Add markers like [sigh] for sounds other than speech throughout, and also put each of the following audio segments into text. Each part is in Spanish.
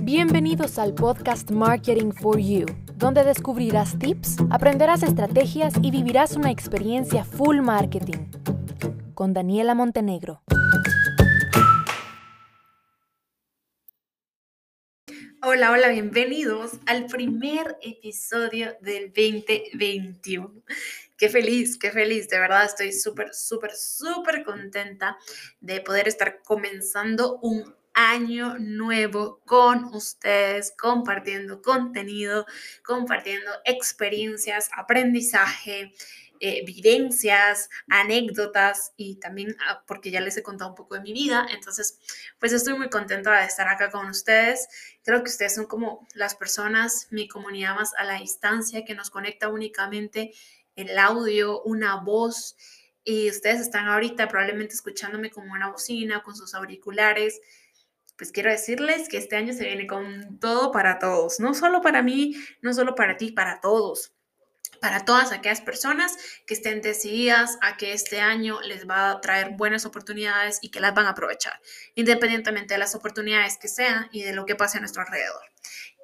Bienvenidos al podcast Marketing for You, donde descubrirás tips, aprenderás estrategias y vivirás una experiencia full marketing. Con Daniela Montenegro. Hola, hola, bienvenidos al primer episodio del 2021. Qué feliz, qué feliz, de verdad estoy súper, súper, súper contenta de poder estar comenzando un año nuevo con ustedes, compartiendo contenido, compartiendo experiencias, aprendizaje, eh, vivencias, anécdotas y también ah, porque ya les he contado un poco de mi vida. Entonces, pues estoy muy contenta de estar acá con ustedes. Creo que ustedes son como las personas, mi comunidad más a la distancia que nos conecta únicamente el audio, una voz. Y ustedes están ahorita probablemente escuchándome como una bocina, con sus auriculares pues quiero decirles que este año se viene con todo para todos, no solo para mí, no solo para ti, para todos para todas aquellas personas que estén decididas a que este año les va a traer buenas oportunidades y que las van a aprovechar, independientemente de las oportunidades que sean y de lo que pase a nuestro alrededor.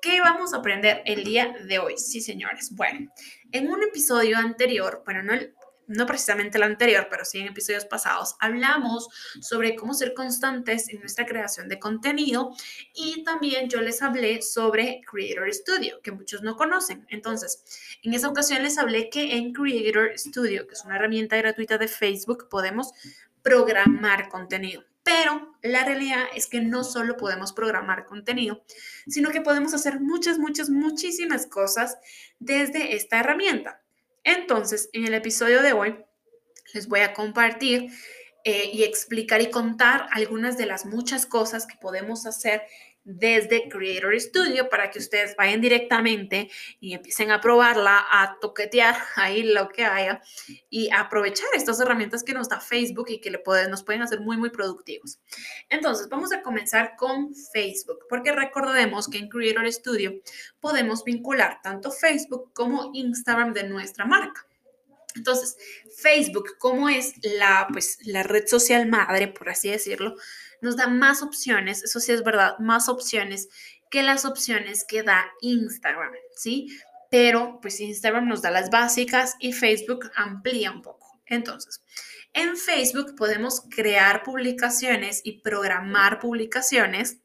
¿Qué vamos a aprender el día de hoy? Sí, señores. Bueno, en un episodio anterior, bueno, no el no precisamente el anterior, pero sí en episodios pasados, hablamos sobre cómo ser constantes en nuestra creación de contenido y también yo les hablé sobre Creator Studio, que muchos no conocen. Entonces, en esa ocasión les hablé que en Creator Studio, que es una herramienta gratuita de Facebook, podemos programar contenido. Pero la realidad es que no solo podemos programar contenido, sino que podemos hacer muchas, muchas, muchísimas cosas desde esta herramienta. Entonces, en el episodio de hoy les voy a compartir eh, y explicar y contar algunas de las muchas cosas que podemos hacer desde Creator Studio para que ustedes vayan directamente y empiecen a probarla, a toquetear [laughs] ahí lo que haya y aprovechar estas herramientas que nos da Facebook y que nos pueden hacer muy, muy productivos. Entonces, vamos a comenzar con Facebook, porque recordemos que en Creator Studio podemos vincular tanto Facebook como Instagram de nuestra marca. Entonces, Facebook, como es la, pues, la red social madre, por así decirlo, nos da más opciones, eso sí es verdad, más opciones que las opciones que da Instagram, ¿sí? Pero pues Instagram nos da las básicas y Facebook amplía un poco. Entonces, en Facebook podemos crear publicaciones y programar publicaciones.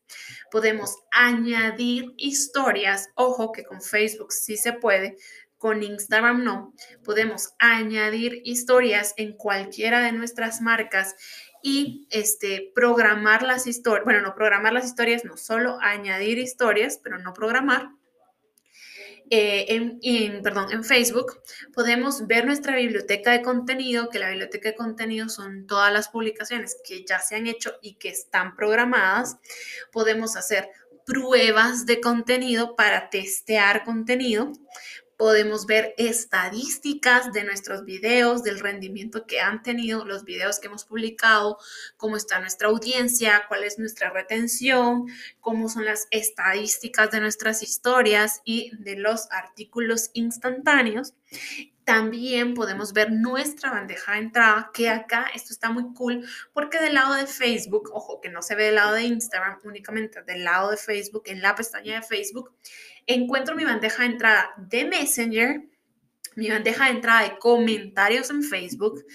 Podemos añadir historias. Ojo que con Facebook sí se puede, con Instagram no. Podemos añadir historias en cualquiera de nuestras marcas y este, programar las historias, bueno, no programar las historias, no solo añadir historias, pero no programar. Eh, en, perdón, en Facebook podemos ver nuestra biblioteca de contenido, que la biblioteca de contenido son todas las publicaciones que ya se han hecho y que están programadas. Podemos hacer pruebas de contenido para testear contenido podemos ver estadísticas de nuestros videos, del rendimiento que han tenido los videos que hemos publicado, cómo está nuestra audiencia, cuál es nuestra retención, cómo son las estadísticas de nuestras historias y de los artículos instantáneos. También podemos ver nuestra bandeja de entrada, que acá esto está muy cool porque del lado de Facebook, ojo que no se ve del lado de Instagram, únicamente del lado de Facebook, en la pestaña de Facebook, encuentro mi bandeja de entrada de Messenger, mi bandeja de entrada de comentarios en Facebook,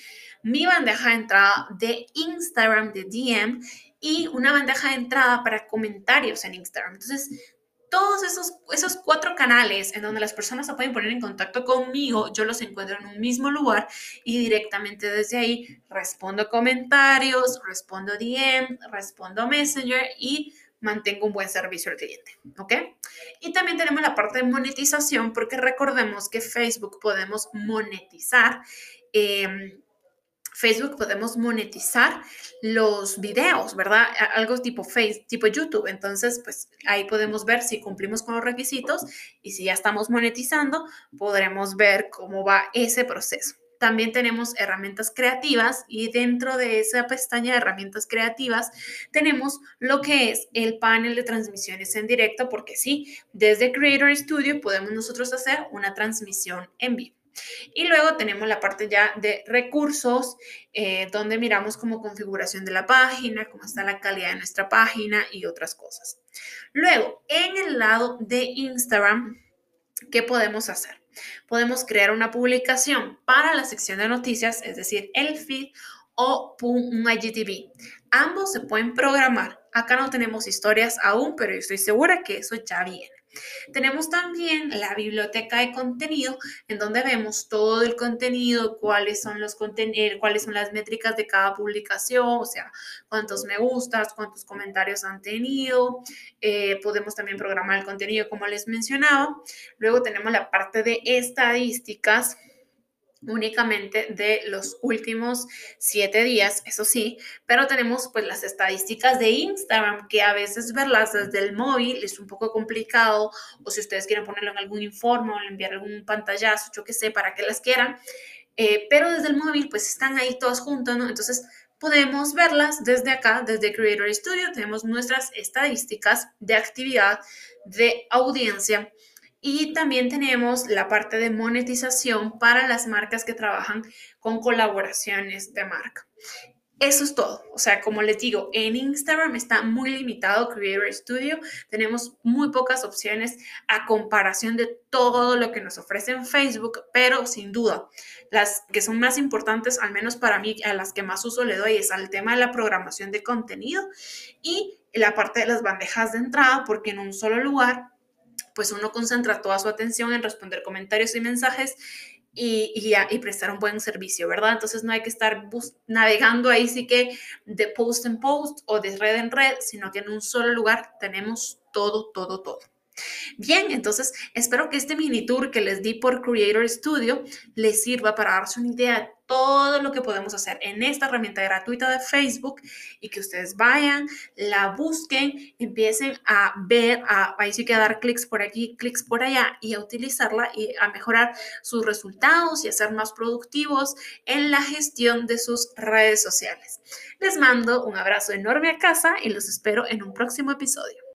mi bandeja de entrada de Instagram, de DM y una bandeja de entrada para comentarios en Instagram. Entonces, todos esos, esos cuatro canales en donde las personas se pueden poner en contacto conmigo, yo los encuentro en un mismo lugar y directamente desde ahí respondo comentarios, respondo DM, respondo Messenger y mantengo un buen servicio al cliente, ¿ok? Y también tenemos la parte de monetización porque recordemos que Facebook podemos monetizar. Em, Facebook podemos monetizar los videos, ¿verdad? Algo tipo Face, tipo YouTube. Entonces, pues ahí podemos ver si cumplimos con los requisitos y si ya estamos monetizando, podremos ver cómo va ese proceso. También tenemos herramientas creativas y dentro de esa pestaña de herramientas creativas tenemos lo que es el panel de transmisiones en directo, porque sí, desde Creator Studio podemos nosotros hacer una transmisión en vivo. Y luego tenemos la parte ya de recursos, eh, donde miramos como configuración de la página, cómo está la calidad de nuestra página y otras cosas. Luego, en el lado de Instagram, ¿qué podemos hacer? Podemos crear una publicación para la sección de noticias, es decir, el feed o un IGTV. Ambos se pueden programar. Acá no tenemos historias aún, pero yo estoy segura que eso ya viene. Tenemos también la biblioteca de contenido, en donde vemos todo el contenido, cuáles son, los eh, cuáles son las métricas de cada publicación, o sea, cuántos me gustas, cuántos comentarios han tenido. Eh, podemos también programar el contenido, como les mencionaba. Luego tenemos la parte de estadísticas únicamente de los últimos siete días, eso sí, pero tenemos pues las estadísticas de Instagram que a veces verlas desde el móvil es un poco complicado o si ustedes quieren ponerlo en algún informe o enviar algún pantallazo, yo que sé, para que las quieran, eh, pero desde el móvil pues están ahí todas juntas, ¿no? Entonces podemos verlas desde acá, desde Creator Studio, tenemos nuestras estadísticas de actividad, de audiencia, y también tenemos la parte de monetización para las marcas que trabajan con colaboraciones de marca. Eso es todo. O sea, como les digo, en Instagram está muy limitado Creator Studio. Tenemos muy pocas opciones a comparación de todo lo que nos ofrece en Facebook, pero sin duda, las que son más importantes, al menos para mí, a las que más uso le doy, es al tema de la programación de contenido y la parte de las bandejas de entrada, porque en un solo lugar pues uno concentra toda su atención en responder comentarios y mensajes y, y, prestar un buen servicio, ¿verdad? Entonces no hay que estar navegando ahí sí que de post en post o de red en red, sino que en un solo lugar tenemos todo, todo, todo. Bien, entonces espero que este mini tour que les di por Creator Studio les sirva para darse una idea de todo lo que podemos hacer en esta herramienta gratuita de Facebook y que ustedes vayan, la busquen, empiecen a ver, a, ahí a dar clics por aquí, clics por allá y a utilizarla y a mejorar sus resultados y a ser más productivos en la gestión de sus redes sociales. Les mando un abrazo enorme a casa y los espero en un próximo episodio.